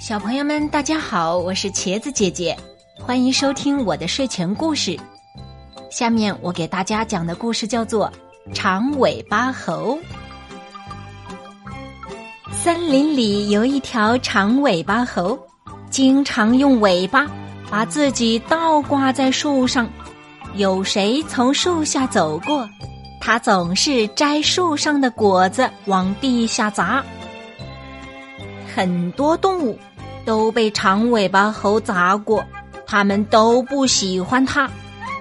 小朋友们，大家好，我是茄子姐姐，欢迎收听我的睡前故事。下面我给大家讲的故事叫做《长尾巴猴》。森林里有一条长尾巴猴，经常用尾巴把自己倒挂在树上。有谁从树下走过，它总是摘树上的果子往地下砸。很多动物。都被长尾巴猴砸过，他们都不喜欢它。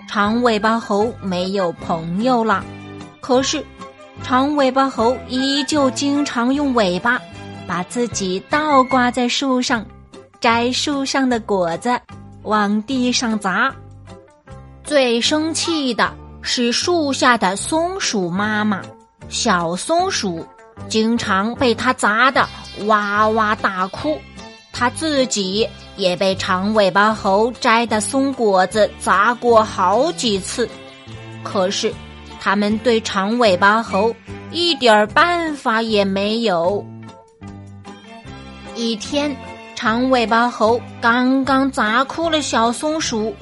长尾巴猴没有朋友了。可是，长尾巴猴依旧经常用尾巴把自己倒挂在树上，摘树上的果子往地上砸。最生气的是树下的松鼠妈妈，小松鼠经常被它砸得哇哇大哭。他自己也被长尾巴猴摘的松果子砸过好几次，可是他们对长尾巴猴一点办法也没有。一天，长尾巴猴刚刚砸哭了小松鼠，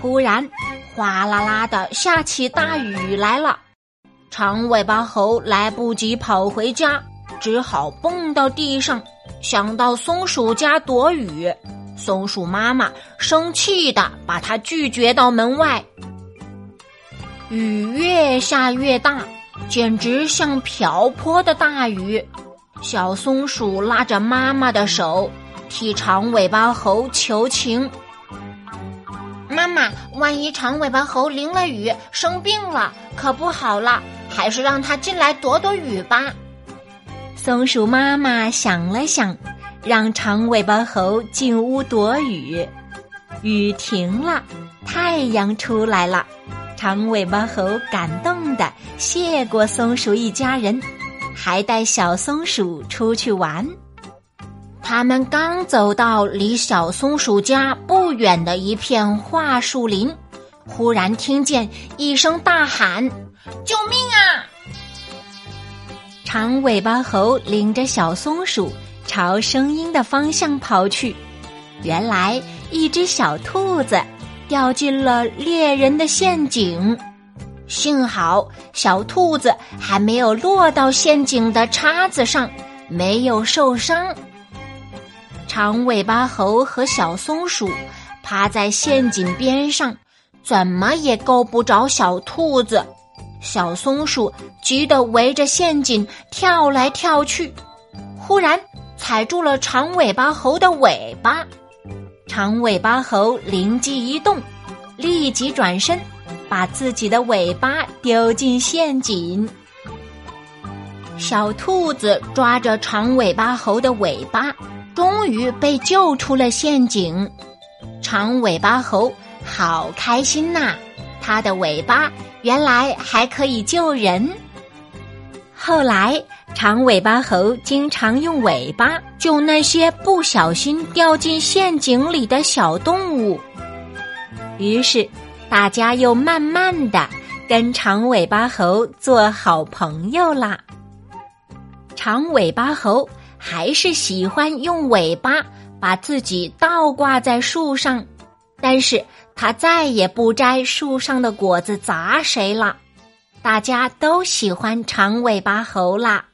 忽然哗啦啦的下起大雨来了，长尾巴猴来不及跑回家，只好蹦到地上。想到松鼠家躲雨，松鼠妈妈生气的把它拒绝到门外。雨越下越大，简直像瓢泼的大雨。小松鼠拉着妈妈的手，替长尾巴猴求情：“妈妈，万一长尾巴猴淋了雨生病了，可不好了。还是让它进来躲躲雨吧。”松鼠妈妈想了想，让长尾巴猴进屋躲雨。雨停了，太阳出来了。长尾巴猴感动的谢过松鼠一家人，还带小松鼠出去玩。他们刚走到离小松鼠家不远的一片桦树林，忽然听见一声大喊：“救命啊！”长尾巴猴领着小松鼠朝声音的方向跑去，原来一只小兔子掉进了猎人的陷阱，幸好小兔子还没有落到陷阱的叉子上，没有受伤。长尾巴猴和小松鼠趴在陷阱边上，怎么也够不着小兔子。小松鼠急得围着陷阱跳来跳去，忽然踩住了长尾巴猴的尾巴。长尾巴猴灵机一动，立即转身，把自己的尾巴丢进陷阱。小兔子抓着长尾巴猴的尾巴，终于被救出了陷阱。长尾巴猴好开心呐！它的尾巴原来还可以救人。后来，长尾巴猴经常用尾巴救那些不小心掉进陷阱里的小动物。于是，大家又慢慢的跟长尾巴猴做好朋友啦。长尾巴猴还是喜欢用尾巴把自己倒挂在树上，但是。他再也不摘树上的果子砸谁了，大家都喜欢长尾巴猴啦。